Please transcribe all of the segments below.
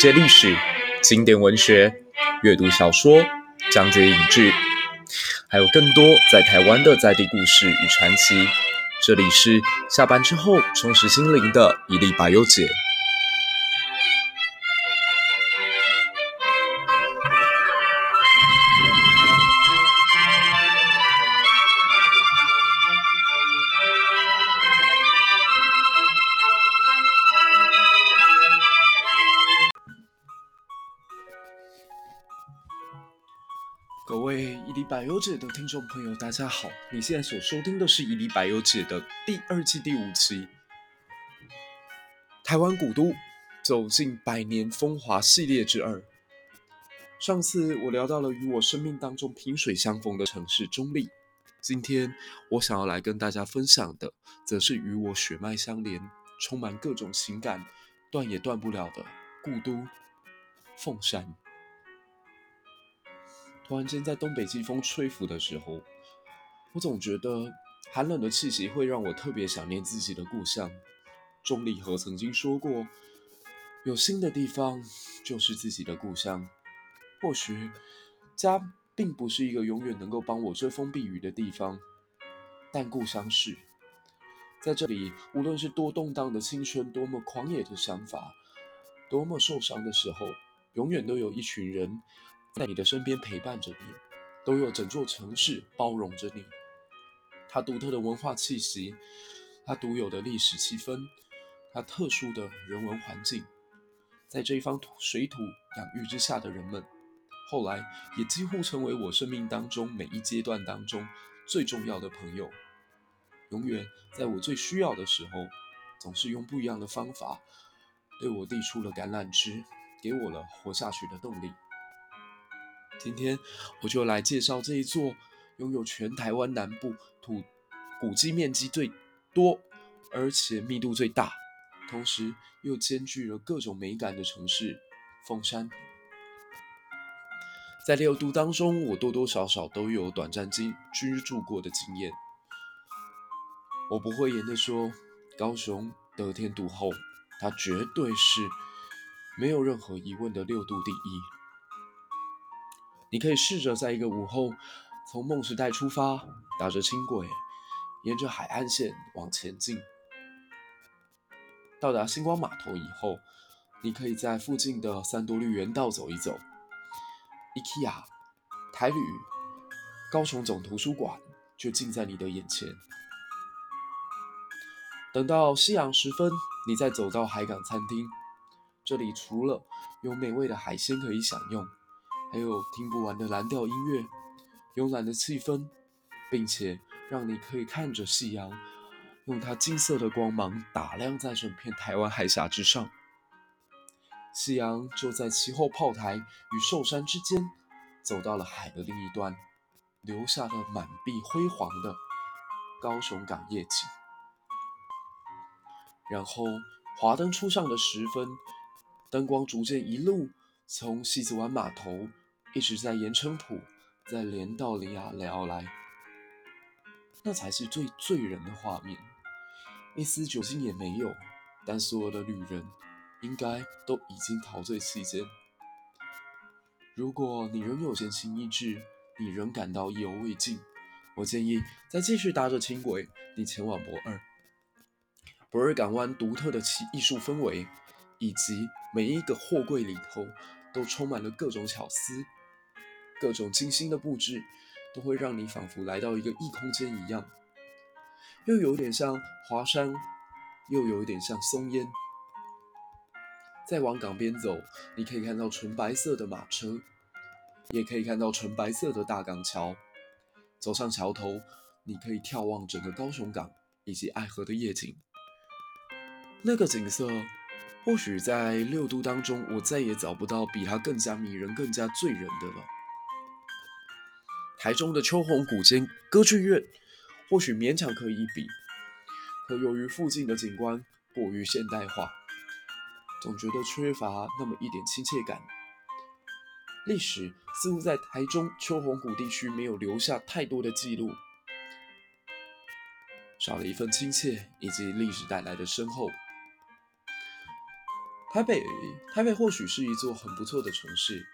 界历史、经典文学、阅读小说、讲解影剧，还有更多在台湾的在地故事与传奇。这里是下班之后充实心灵的一粒百忧解。百忧解的听众朋友，大家好！你现在所收听的是一粒百忧解的第二季第五期，台湾古都走进百年风华系列之二。上次我聊到了与我生命当中萍水相逢的城市中坜，今天我想要来跟大家分享的，则是与我血脉相连、充满各种情感、断也断不了的故都凤山。突然间，在东北季风吹拂的时候，我总觉得寒冷的气息会让我特别想念自己的故乡。钟立和曾经说过：“有心的地方就是自己的故乡。”或许家并不是一个永远能够帮我遮风避雨的地方，但故乡是。在这里，无论是多动荡的青春，多么狂野的想法，多么受伤的时候，永远都有一群人。在你的身边陪伴着你，都有整座城市包容着你。它独特的文化气息，它独有的历史气氛，它特殊的人文环境，在这一方土水土养育之下的人们，后来也几乎成为我生命当中每一阶段当中最重要的朋友。永远在我最需要的时候，总是用不一样的方法对我递出了橄榄枝，给我了活下去的动力。今天我就来介绍这一座拥有全台湾南部土古迹面积最多，而且密度最大，同时又兼具了各种美感的城市——凤山。在六都当中，我多多少少都有短暂居居住过的经验。我不会言的说，高雄得天独厚，它绝对是没有任何疑问的六度第一。你可以试着在一个午后，从梦时代出发，搭着轻轨，沿着海岸线往前进。到达星光码头以后，你可以在附近的三多绿园道走一走。IKEA、台旅、高雄总图书馆就近在你的眼前。等到夕阳时分，你再走到海港餐厅，这里除了有美味的海鲜可以享用。还有听不完的蓝调音乐，慵懒的气氛，并且让你可以看着夕阳，用它金色的光芒打亮在整片台湾海峡之上。夕阳就在其后炮台与寿山之间，走到了海的另一端，留下了满壁辉煌的高雄港夜景。然后华灯初上的时分，灯光逐渐一路从西子湾码头。一直在盐埕埔，在连道里啊聊来，那才是最醉人的画面，一丝酒精也没有，但所有的旅人应该都已经陶醉其间。如果你仍有闲情逸致，你仍感到意犹未尽，我建议再继续搭着轻轨，你前往博二。博二港湾独特的其艺术氛围，以及每一个货柜里头都充满了各种巧思。各种精心的布置，都会让你仿佛来到一个异空间一样，又有点像华山，又有点像松烟。再往港边走，你可以看到纯白色的马车，也可以看到纯白色的大港桥。走上桥头，你可以眺望整个高雄港以及爱河的夜景。那个景色，或许在六都当中，我再也找不到比它更加迷人、更加醉人的了。台中的秋红古间歌剧院，或许勉强可以比，可由于附近的景观过于现代化，总觉得缺乏那么一点亲切感。历史似乎在台中秋红谷地区没有留下太多的记录，少了一份亲切以及历史带来的深厚。台北，台北或许是一座很不错的城市。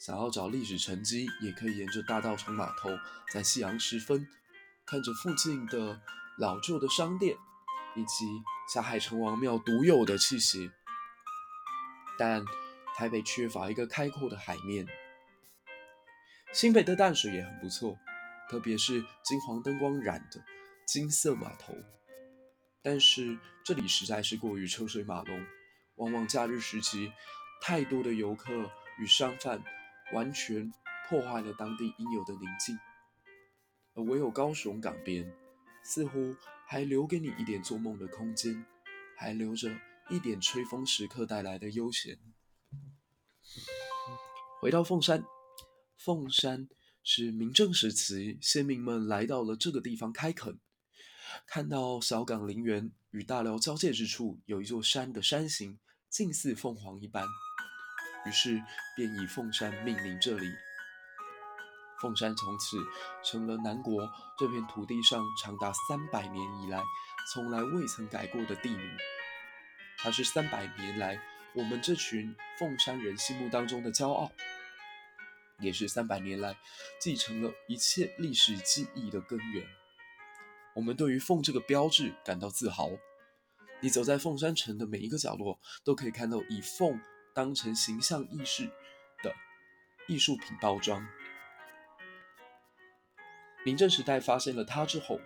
想要找历史沉积，也可以沿着大稻埕码头，在夕阳时分，看着附近的老旧的商店，以及霞海城隍庙独有的气息。但台北缺乏一个开阔的海面。新北的淡水也很不错，特别是金黄灯光染的金色码头。但是这里实在是过于车水马龙，往往假日时期，太多的游客与商贩完全破坏了当地应有的宁静。而唯有高雄港边，似乎还留给你一点做梦的空间，还留着一点吹风时刻带来的悠闲。回到凤山。凤山是明郑时期先民们来到了这个地方开垦，看到小港陵园与大寮交界之处有一座山的山形近似凤凰一般，于是便以凤山命名这里。凤山从此成了南国这片土地上长达三百年以来从来未曾改过的地名，它是三百年来我们这群凤山人心目当中的骄傲。也是三百年来继承了一切历史记忆的根源。我们对于凤这个标志感到自豪。你走在凤山城的每一个角落，都可以看到以凤当成形象意识的艺术品包装。明正时代发现了它之后，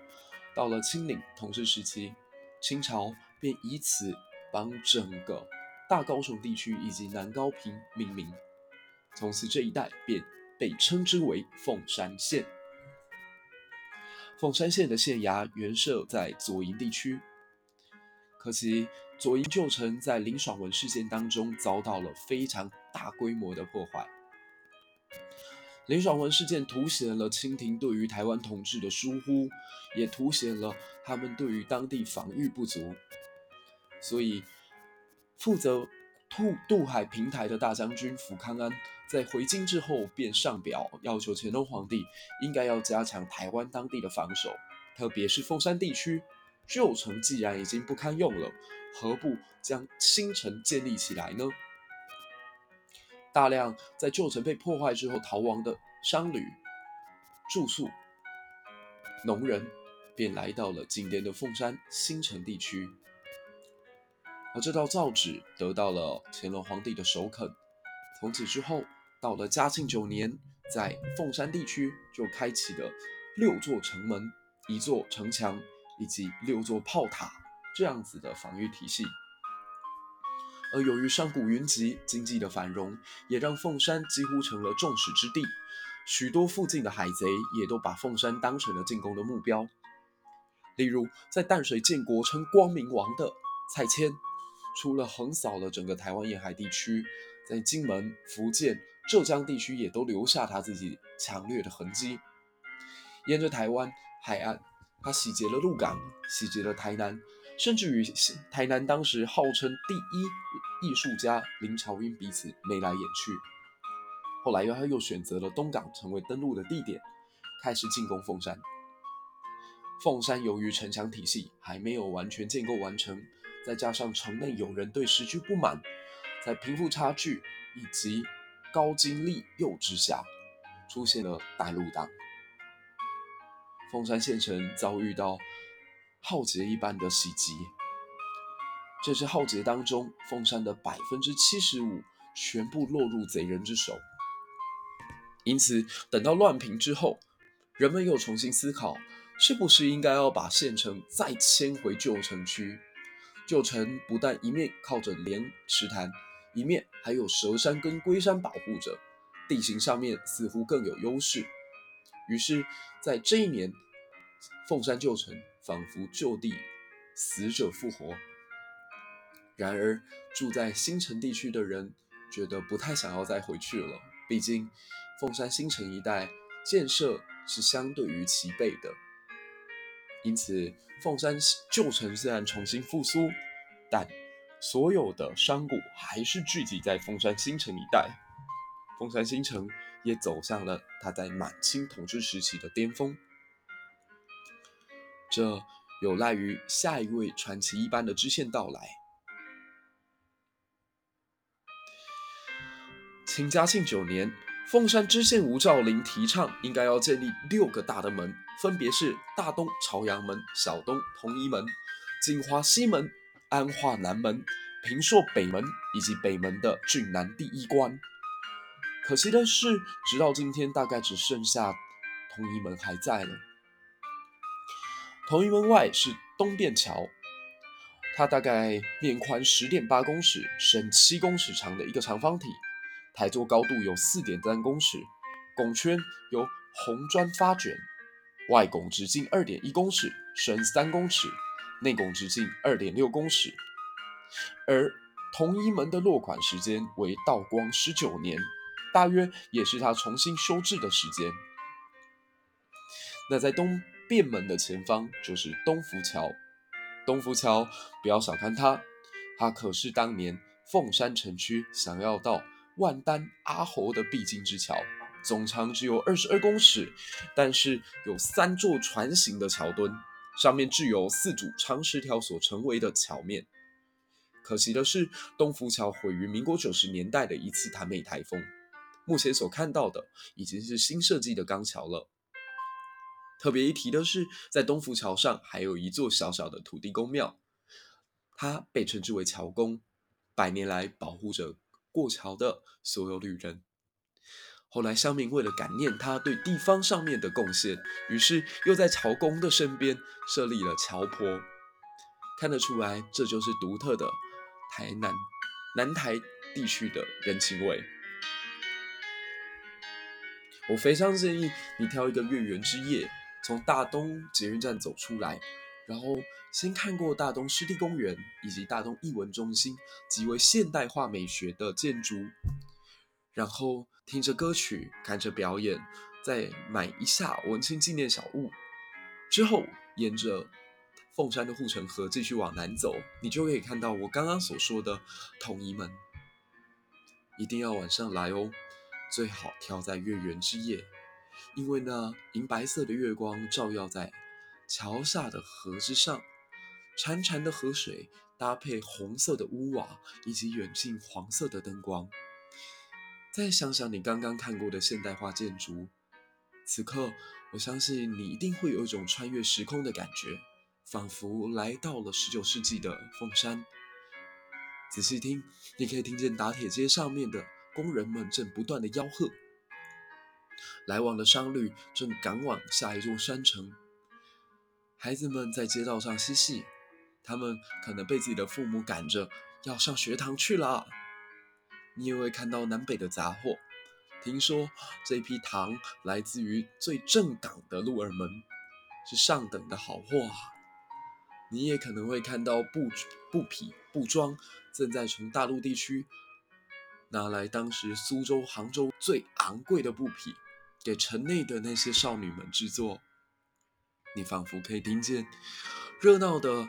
到了清领统治时期，清朝便以此帮整个大高雄地区以及南高屏命名。从此这一带便被称之为凤山县。凤山县的县衙原设在左营地区，可惜左营旧城在林爽文事件当中遭到了非常大规模的破坏。林爽文事件凸显了清廷对于台湾统治的疏忽，也凸显了他们对于当地防御不足，所以负责渡渡海平台的大将军福康安。在回京之后，便上表要求乾隆皇帝应该要加强台湾当地的防守，特别是凤山地区旧城既然已经不堪用了，何不将新城建立起来呢？大量在旧城被破坏之后逃亡的商旅、住宿、农人，便来到了今天的凤山新城地区。而这道诏旨得到了乾隆皇帝的首肯，从此之后。到了嘉庆九年，在凤山地区就开启了六座城门、一座城墙以及六座炮塔这样子的防御体系。而由于商贾云集，经济的繁荣，也让凤山几乎成了众矢之的。许多附近的海贼也都把凤山当成了进攻的目标。例如，在淡水建国称光明王的蔡牵，除了横扫了整个台湾沿海地区，在金门、福建。浙江地区也都留下他自己强烈的痕迹，沿着台湾海岸，他洗劫了鹿港，洗劫了台南，甚至于台南当时号称第一艺术家林朝英彼此眉来眼去。后来又他又选择了东港成为登陆的地点，开始进攻凤山。凤山由于城墙体系还没有完全建构完成，再加上城内有人对时局不满，在贫富差距以及高经利诱之下，出现了带路党。凤山县城遭遇到浩劫一般的袭击，这次浩劫当中，凤山的百分之七十五全部落入贼人之手。因此，等到乱平之后，人们又重新思考，是不是应该要把县城再迁回旧城区？旧城不但一面靠着莲池潭。一面还有蛇山跟龟山保护着，地形上面似乎更有优势。于是，在这一年，凤山旧城仿佛就地死者复活。然而，住在新城地区的人觉得不太想要再回去了，毕竟凤山新城一带建设是相对于齐备的。因此，凤山旧城虽然重新复苏，但所有的商贾还是聚集在凤山新城一带，凤山新城也走向了它在满清统治时期的巅峰。这有赖于下一位传奇一般的知县到来。清嘉庆九年，凤山知县吴兆麟提倡，应该要建立六个大的门，分别是大东朝阳门、小东同一门、金华西门、安化南门、平朔北门以及北门的郡南第一关。可惜的是，直到今天，大概只剩下同一门还在了。同一门外是东便桥，它大概面宽十点八公尺，深七公尺长的一个长方体。台座高度有四点三公尺，拱圈由红砖发卷，外拱直径二点一公尺，深三公尺，内拱直径二点六公尺。而同一门的落款时间为道光十九年，大约也是他重新修治的时间。那在东便门的前方就是东福桥，东福桥不要小看它，它可是当年凤山城区想要到。万丹阿猴的必经之桥，总长只有二十二公尺，但是有三座船形的桥墩，上面置有四组长石条所成为的桥面。可惜的是，东福桥毁于民国九十年代的一次台美台风，目前所看到的已经是新设计的钢桥了。特别一提的是，在东福桥上还有一座小小的土地公庙，它被称之为桥公，百年来保护着。过桥的所有旅人。后来乡民为了感念他对地方上面的贡献，于是又在桥公的身边设立了桥坡。看得出来，这就是独特的台南南台地区的人情味。我非常建议你挑一个月圆之夜，从大东捷运站走出来。然后先看过大东湿地公园以及大东艺文中心极为现代化美学的建筑，然后听着歌曲，看着表演，再买一下文青纪念小物，之后沿着凤山的护城河继续往南走，你就可以看到我刚刚所说的统一门。一定要晚上来哦，最好挑在月圆之夜，因为呢，银白色的月光照耀在。桥下的河之上，潺潺的河水搭配红色的屋瓦以及远近黄色的灯光，再想想你刚刚看过的现代化建筑，此刻我相信你一定会有一种穿越时空的感觉，仿佛来到了十九世纪的凤山。仔细听，你可以听见打铁街上面的工人们正不断的吆喝，来往的商旅正赶往下一座山城。孩子们在街道上嬉戏，他们可能被自己的父母赶着要上学堂去了。你也会看到南北的杂货。听说这批糖来自于最正港的鹿耳门，是上等的好货啊。你也可能会看到布布匹布庄正在从大陆地区拿来当时苏州、杭州最昂贵的布匹，给城内的那些少女们制作。你仿佛可以听见热闹的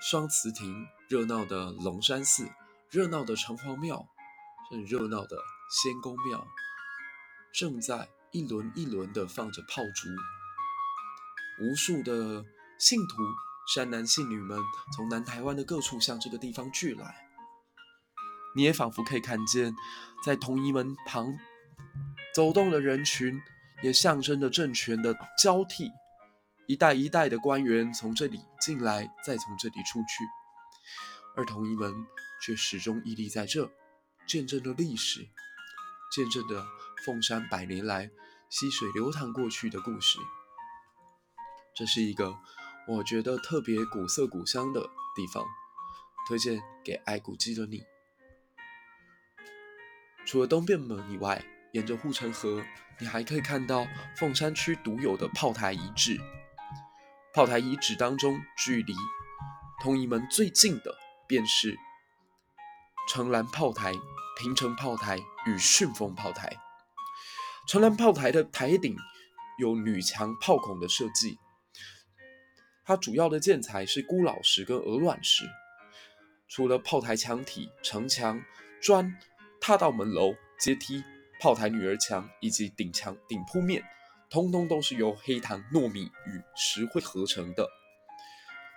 双慈亭、热闹的龙山寺、热闹的城隍庙、很热闹的仙公庙，正在一轮一轮的放着炮竹。无数的信徒、善男信女们从南台湾的各处向这个地方聚来。你也仿佛可以看见，在同仪门旁走动的人群，也象征着政权的交替。一代一代的官员从这里进来，再从这里出去，而同仪门却始终屹立在这，见证着历史，见证着凤山百年来溪水流淌过去的故事。这是一个我觉得特别古色古香的地方，推荐给爱古迹的你。除了东便门以外，沿着护城河，你还可以看到凤山区独有的炮台遗址。炮台遗址当中，距离同仪门最近的便是城南炮台、平城炮台与顺风炮台。城南炮台的台顶有女墙炮孔的设计，它主要的建材是孤老石跟鹅卵石。除了炮台墙体、城墙、砖、踏道门楼、阶梯、炮台女儿墙以及顶墙顶铺面。通通都是由黑糖、糯米与石灰合成的，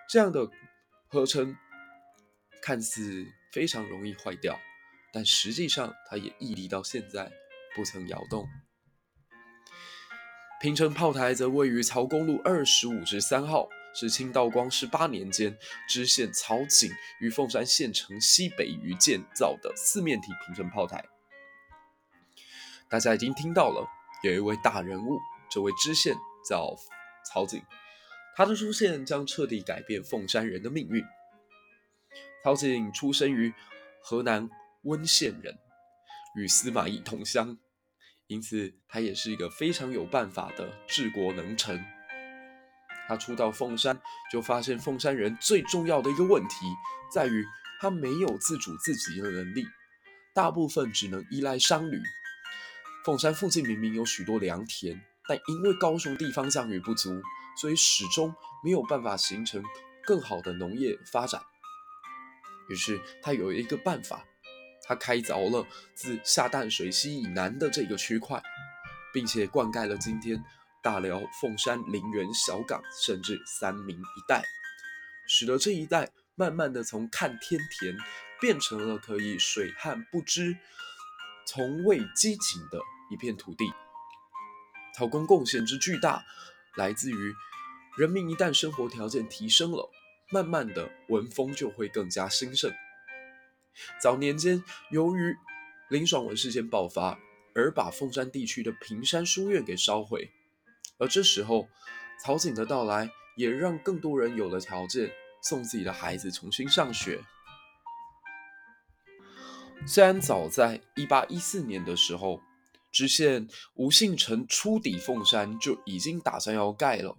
这样的合成看似非常容易坏掉，但实际上它也屹立到现在，不曾摇动。平城炮台则位于曹公路二十五之三号，是清道光十八年间知县曹景于凤山县城西北隅建造的四面体平城炮台。大家已经听到了，有一位大人物，这位知县叫曹景，他的出现将彻底改变凤山人的命运。曹景出生于河南温县人，与司马懿同乡。因此，他也是一个非常有办法的治国能臣。他初到凤山，就发现凤山人最重要的一个问题，在于他没有自主自给的能力，大部分只能依赖商旅。凤山附近明明有许多良田，但因为高雄地方降雨不足，所以始终没有办法形成更好的农业发展。于是，他有一个办法。他开凿了自下淡水溪以南的这个区块，并且灌溉了今天大寮、凤山、林园、小港，甚至三民一带，使得这一带慢慢的从看天田变成了可以水旱不知、从未饥馑的一片土地。曹公贡献之巨大，来自于人民一旦生活条件提升了，慢慢的文风就会更加兴盛。早年间，由于林爽文事件爆发，而把凤山地区的平山书院给烧毁。而这时候，曹景的到来也让更多人有了条件送自己的孩子重新上学。虽然早在一八一四年的时候，知县吴信成初抵凤山就已经打算要盖了。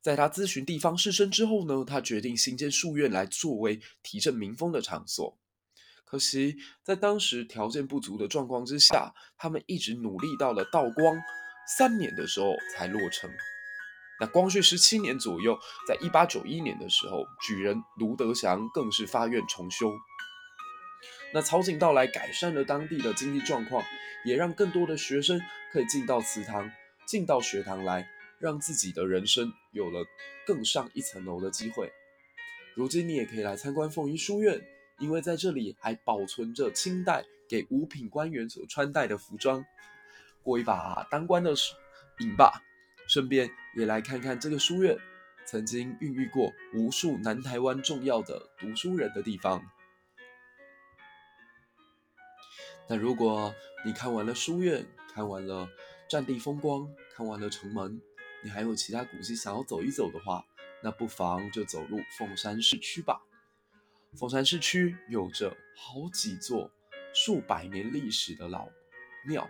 在他咨询地方士绅之后呢，他决定新建书院来作为提振民风的场所。可惜，在当时条件不足的状况之下，他们一直努力到了道光三年的时候才落成。那光绪十七年左右，在一八九一年的时候，举人卢德祥更是发愿重修。那曹景到来，改善了当地的经济状况，也让更多的学生可以进到祠堂、进到学堂来，让自己的人生有了更上一层楼的机会。如今你也可以来参观凤仪书院。因为在这里还保存着清代给五品官员所穿戴的服装，过一把当官的瘾吧，顺便也来看看这个书院曾经孕育过无数南台湾重要的读书人的地方。那如果你看完了书院，看完了战地风光，看完了城门，你还有其他古迹想要走一走的话，那不妨就走入凤山市区吧。凤山市区有着好几座数百年历史的老庙，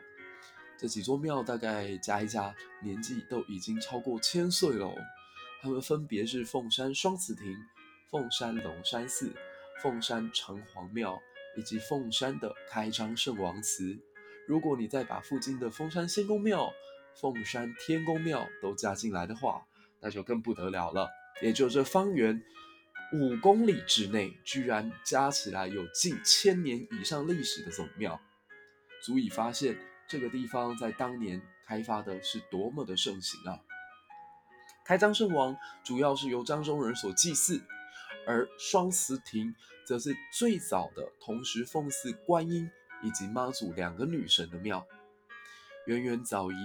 这几座庙大概加一加，年纪都已经超过千岁了。它们分别是凤山双子亭、凤山龙山寺、凤山城隍庙以及凤山的开张圣王祠。如果你再把附近的凤山仙公庙、凤山天公庙都加进来的话，那就更不得了了。也就这方圆。五公里之内，居然加起来有近千年以上历史的总庙，足以发现这个地方在当年开发的是多么的盛行啊！开张圣王主要是由张中人所祭祀，而双祠亭则是最早的同时奉祀观音以及妈祖两个女神的庙，远远早于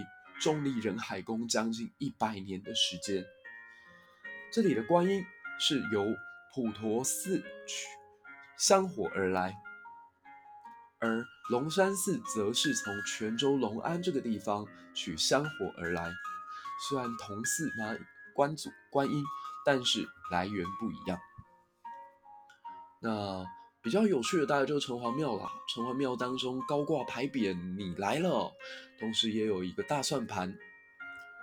中立人海宫将近一百年的时间。这里的观音是由普陀寺取香火而来，而龙山寺则是从泉州龙安这个地方取香火而来。虽然同寺妈观祖观音，但是来源不一样。那比较有趣的大概就是城隍庙啦。城隍庙当中高挂牌匾“你来了”，同时也有一个大算盘，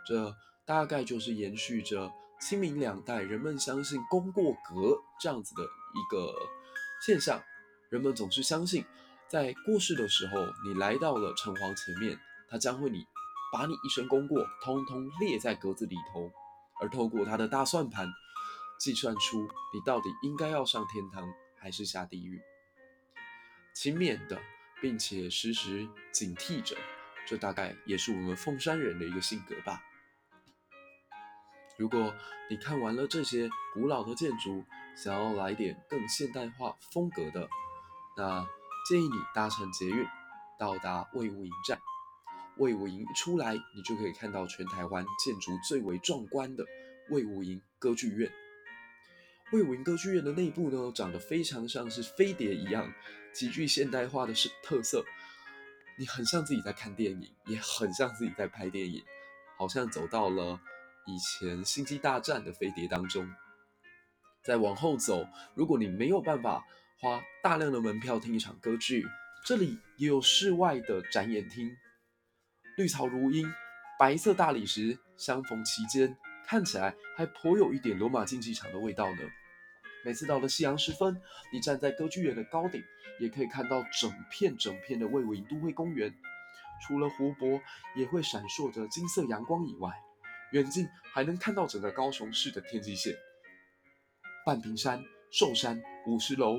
这大概就是延续着。清明两代，人们相信功过格这样子的一个现象。人们总是相信，在过世的时候，你来到了城隍前面，他将会你把你一生功过通通列在格子里头，而透过他的大算盘，计算出你到底应该要上天堂还是下地狱。勤勉的，并且时时警惕着，这大概也是我们凤山人的一个性格吧。如果你看完了这些古老的建筑，想要来点更现代化风格的，那建议你搭乘捷运到达魏武营站。魏武营一出来，你就可以看到全台湾建筑最为壮观的魏武营歌剧院。魏武营歌剧院的内部呢，长得非常像是飞碟一样，极具现代化的特色。你很像自己在看电影，也很像自己在拍电影，好像走到了以前《星际大战》的飞碟当中。再往后走，如果你没有办法花大量的门票听一场歌剧，这里也有室外的展演厅，绿草如茵，白色大理石相逢其间，看起来还颇有一点罗马竞技场的味道呢。每次到了夕阳时分，你站在歌剧院的高顶，也可以看到整片整片的魏武营都会公园，除了湖泊也会闪烁着金色阳光以外，远近还能看到整个高雄市的天际线。半屏山、寿山、五十楼、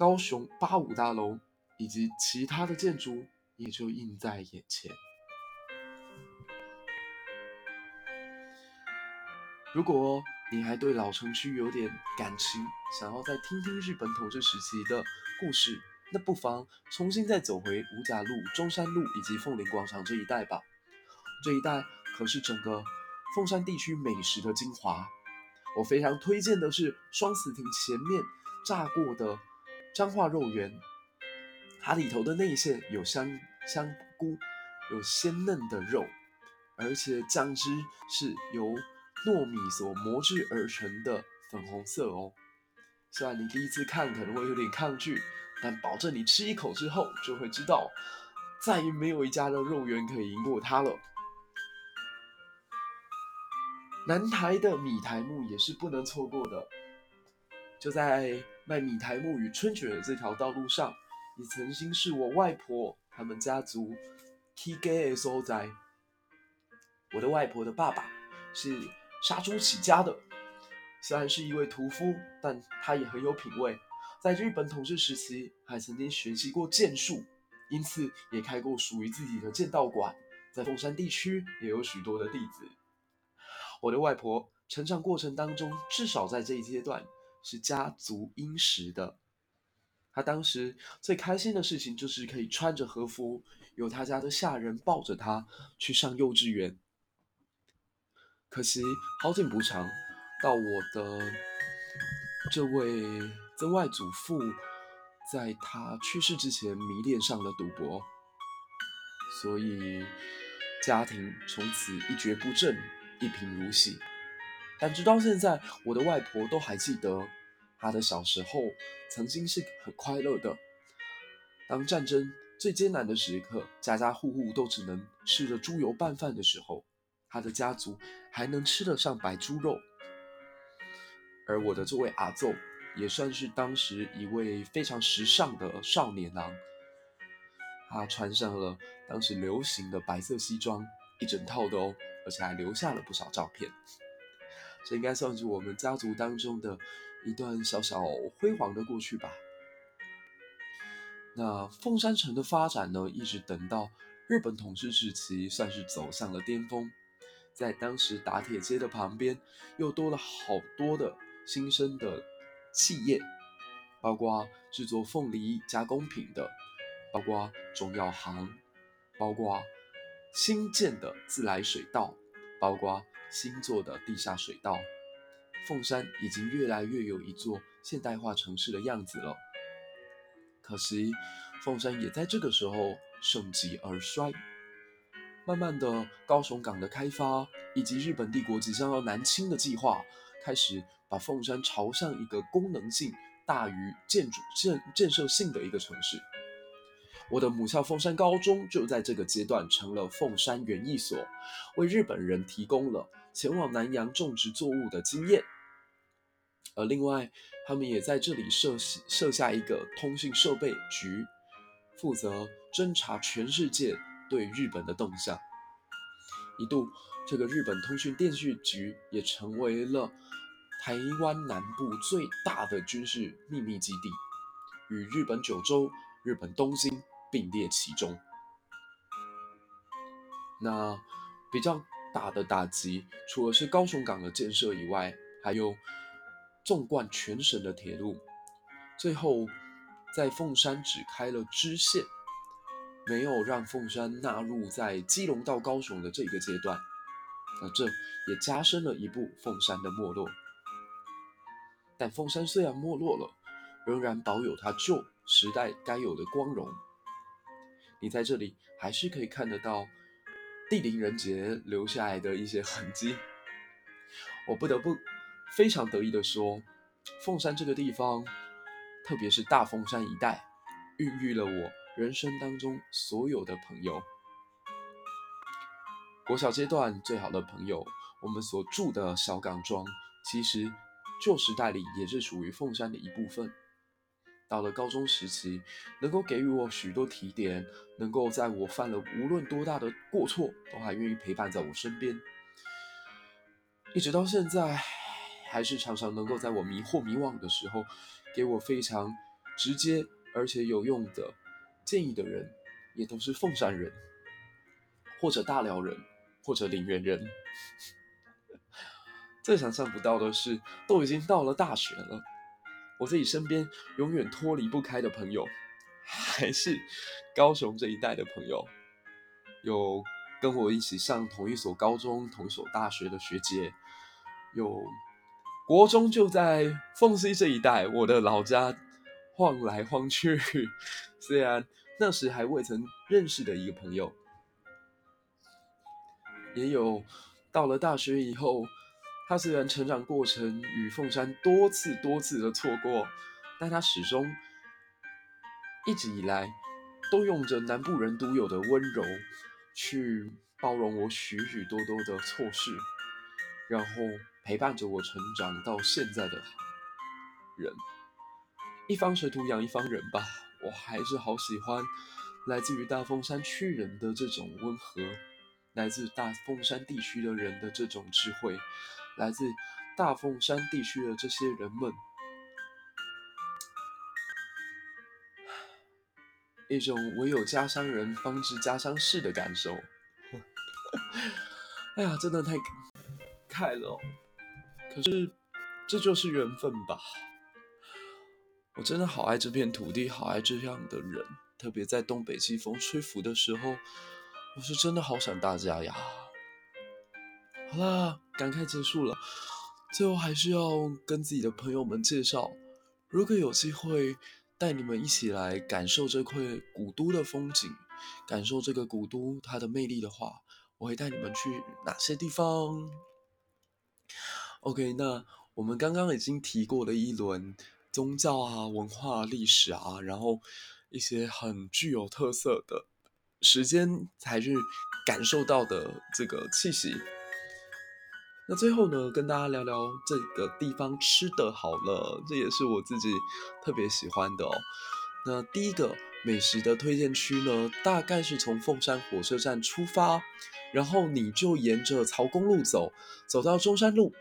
高雄八五大楼以及其他的建筑也就映在眼前。如果你还对老城区有点感情，想要再听听日本统治时期的故事，那不妨重新再走回五甲路、中山路以及凤林广场这一带吧。这一带可是整个凤山地区美食的精华。我非常推荐的是双子亭前面炸过的彰化肉圆，它里头的内馅有香香菇，有鲜嫩的肉，而且酱汁是由糯米所磨制而成的粉红色哦。虽然你第一次看可能会有点抗拒，但保证你吃一口之后就会知道，再也没有一家的肉圆可以赢过它了。南台的米苔目也是不能错过的。就在卖米苔木与春卷的这条道路上，也曾经是我外婆他们家族起家的所在。我的外婆的爸爸是杀猪起家的，虽然是一位屠夫，但他也很有品味。在日本统治时期，还曾经学习过剑术，因此也开过属于自己的剑道馆。在凤山地区也有许多的弟子。我的外婆成长过程当中，至少在这一阶段是家族殷实的。他当时最开心的事情就是可以穿着和服，有他家的下人抱着他去上幼稚园。可惜好景不长，到我的这位曾外祖父，在他去世之前迷恋上了赌博，所以家庭从此一蹶不振。一贫如洗，但直到现在，我的外婆都还记得她的小时候曾经是很快乐的。当战争最艰难的时刻，家家户户都只能吃着猪油拌饭的时候，她的家族还能吃得上白猪肉。而我的这位阿祖也算是当时一位非常时尚的少年郎，他穿上了当时流行的白色西装，一整套的哦。而且还留下了不少照片，这应该算是我们家族当中的一段小小辉煌的过去吧。那凤山城的发展呢，一直等到日本统治时期，算是走向了巅峰。在当时打铁街的旁边，又多了好多的新生的企业，包括制作凤梨加工品的，包括中药行，包括。新建的自来水道，包括新做的地下水道，凤山已经越来越有一座现代化城市的样子了。可惜，凤山也在这个时候盛极而衰。慢慢的，高雄港的开发以及日本帝国即将要南侵的计划，开始把凤山朝向一个功能性大于建筑建建设性的一个城市。我的母校凤山高中就在这个阶段成了凤山园艺所，为日本人提供了前往南洋种植作物的经验。而另外，他们也在这里设设下一个通信设备局，负责侦查全世界对日本的动向。一度，这个日本通讯电讯局也成为了台湾南部最大的军事秘密基地，与日本九州、日本东京。并列其中。那比较大的打击，除了是高雄港的建设以外，还有纵贯全省的铁路。最后，在凤山只开了支线，没有让凤山纳入在基隆到高雄的这个阶段，那这也加深了一步凤山的没落。但凤山虽然没落了，仍然保有它旧时代该有的光荣。你在这里还是可以看得到地灵人杰留下来的一些痕迹。我不得不非常得意地说，凤山这个地方，特别是大凤山一带，孕育了我人生当中所有的朋友。国小阶段最好的朋友，我们所住的小港庄，其实旧时代里也是属于凤山的一部分。到了高中时期，能够给予我许多提点，能够在我犯了无论多大的过错，都还愿意陪伴在我身边。一直到现在，还是常常能够在我迷惑迷惘的时候，给我非常直接而且有用的建议的人，也都是凤山人，或者大辽人，或者陵园人。最想象不到的是，都已经到了大学了。我自己身边永远脱离不开的朋友，还是高雄这一带的朋友，有跟我一起上同一所高中、同一所大学的学姐，有国中就在凤溪这一带，我的老家，晃来晃去。虽然那时还未曾认识的一个朋友，也有到了大学以后。他虽然成长过程与凤山多次多次的错过，但他始终一直以来都用着南部人独有的温柔去包容我许许多多的错事，然后陪伴着我成长到现在的人。一方水土养一方人吧，我还是好喜欢来自于大凤山区人的这种温和，来自大凤山地区的人的这种智慧。来自大凤山地区的这些人们，一种唯有家乡人方知家乡事的感受。哎呀，真的太感慨了。可是这就是缘分吧。我真的好爱这片土地，好爱这样的人。特别在东北季风吹拂的时候，我是真的好想大家呀。好啦，感慨结束了。最后还是要跟自己的朋友们介绍，如果有机会带你们一起来感受这块古都的风景，感受这个古都它的魅力的话，我会带你们去哪些地方？OK，那我们刚刚已经提过了一轮宗教啊、文化、历史啊，然后一些很具有特色的时间才去感受到的这个气息。那最后呢，跟大家聊聊这个地方吃的好了，这也是我自己特别喜欢的哦。那第一个美食的推荐区呢，大概是从凤山火车站出发，然后你就沿着曹公路走，走到中山路，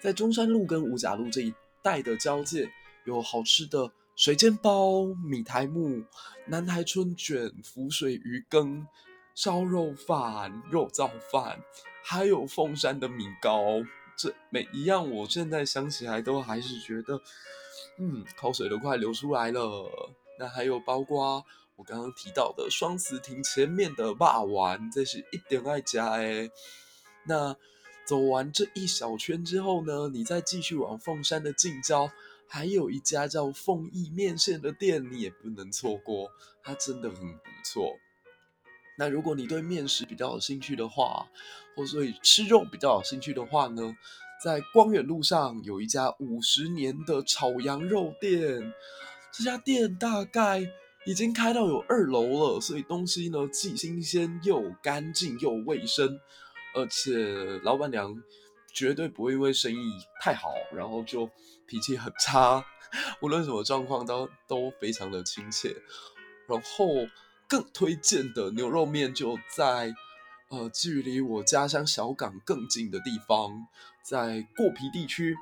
在中山路跟五甲路这一带的交界，有好吃的水煎包、米苔目、南台春卷、浮水鱼羹、烧肉饭、肉燥饭。还有凤山的米糕，这每一样，我现在想起来都还是觉得，嗯，口水都快流出来了。那还有包括我刚刚提到的双子亭前面的肉圆，这是一点爱吃的。那走完这一小圈之后呢，你再继续往凤山的近郊，还有一家叫凤义面线的店，你也不能错过，它真的很不错。那如果你对面食比较有兴趣的话，或者对吃肉比较有兴趣的话呢，在光远路上有一家五十年的炒羊肉店，这家店大概已经开到有二楼了，所以东西呢既新鲜又干净又卫生，而且老板娘绝对不会因为生意太好，然后就脾气很差，无论什么状况都都非常的亲切，然后。更推荐的牛肉面就在，呃，距离我家乡小港更近的地方，在过皮地区，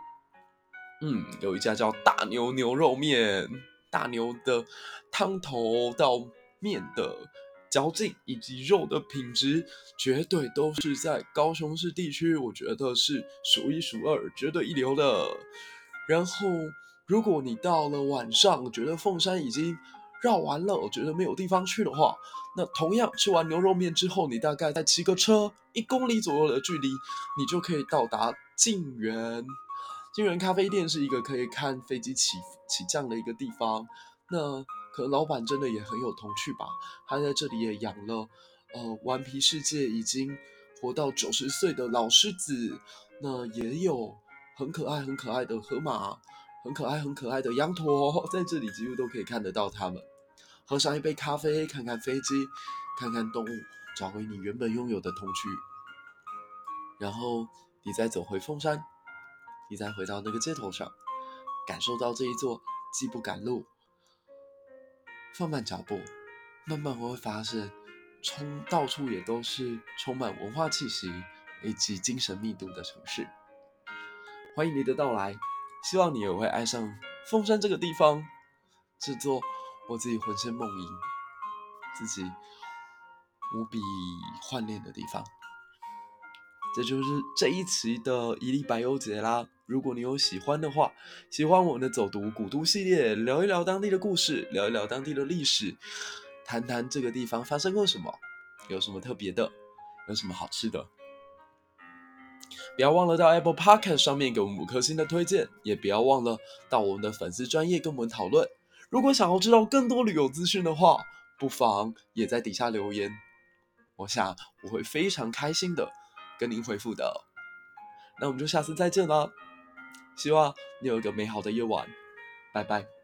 嗯，有一家叫大牛牛肉面，大牛的汤头到面的嚼劲以及肉的品质，绝对都是在高雄市地区，我觉得是数一数二，绝对一流的。然后。如果你到了晚上觉得凤山已经绕完了，我觉得没有地方去的话，那同样吃完牛肉面之后，你大概再骑个车一公里左右的距离，你就可以到达静园。静园咖啡店是一个可以看飞机起起降的一个地方。那可能老板真的也很有童趣吧，他在这里也养了呃顽皮世界已经活到九十岁的老狮子，那也有很可爱很可爱的河马。很可爱、很可爱的羊驼，在这里几乎都可以看得到它们。喝上一杯咖啡，看看飞机，看看动物，找回你原本拥有的童趣。然后你再走回凤山，你再回到那个街头上，感受到这一座既不赶路，放慢脚步，慢慢会发现，充到处也都是充满文化气息以及精神密度的城市。欢迎你的到来。希望你也会爱上凤山这个地方，这座我自己浑身梦萦、自己无比怀念的地方。这就是这一期的一历百忧解啦。如果你有喜欢的话，喜欢我们的走读古都系列，聊一聊当地的故事，聊一聊当地的历史，谈谈这个地方发生过什么，有什么特别的，有什么好吃的。不要忘了到 Apple Podcast 上面给我们五颗星的推荐，也不要忘了到我们的粉丝专业跟我们讨论。如果想要知道更多旅游资讯的话，不妨也在底下留言，我想我会非常开心的跟您回复的。那我们就下次再见了，希望你有一个美好的夜晚，拜拜。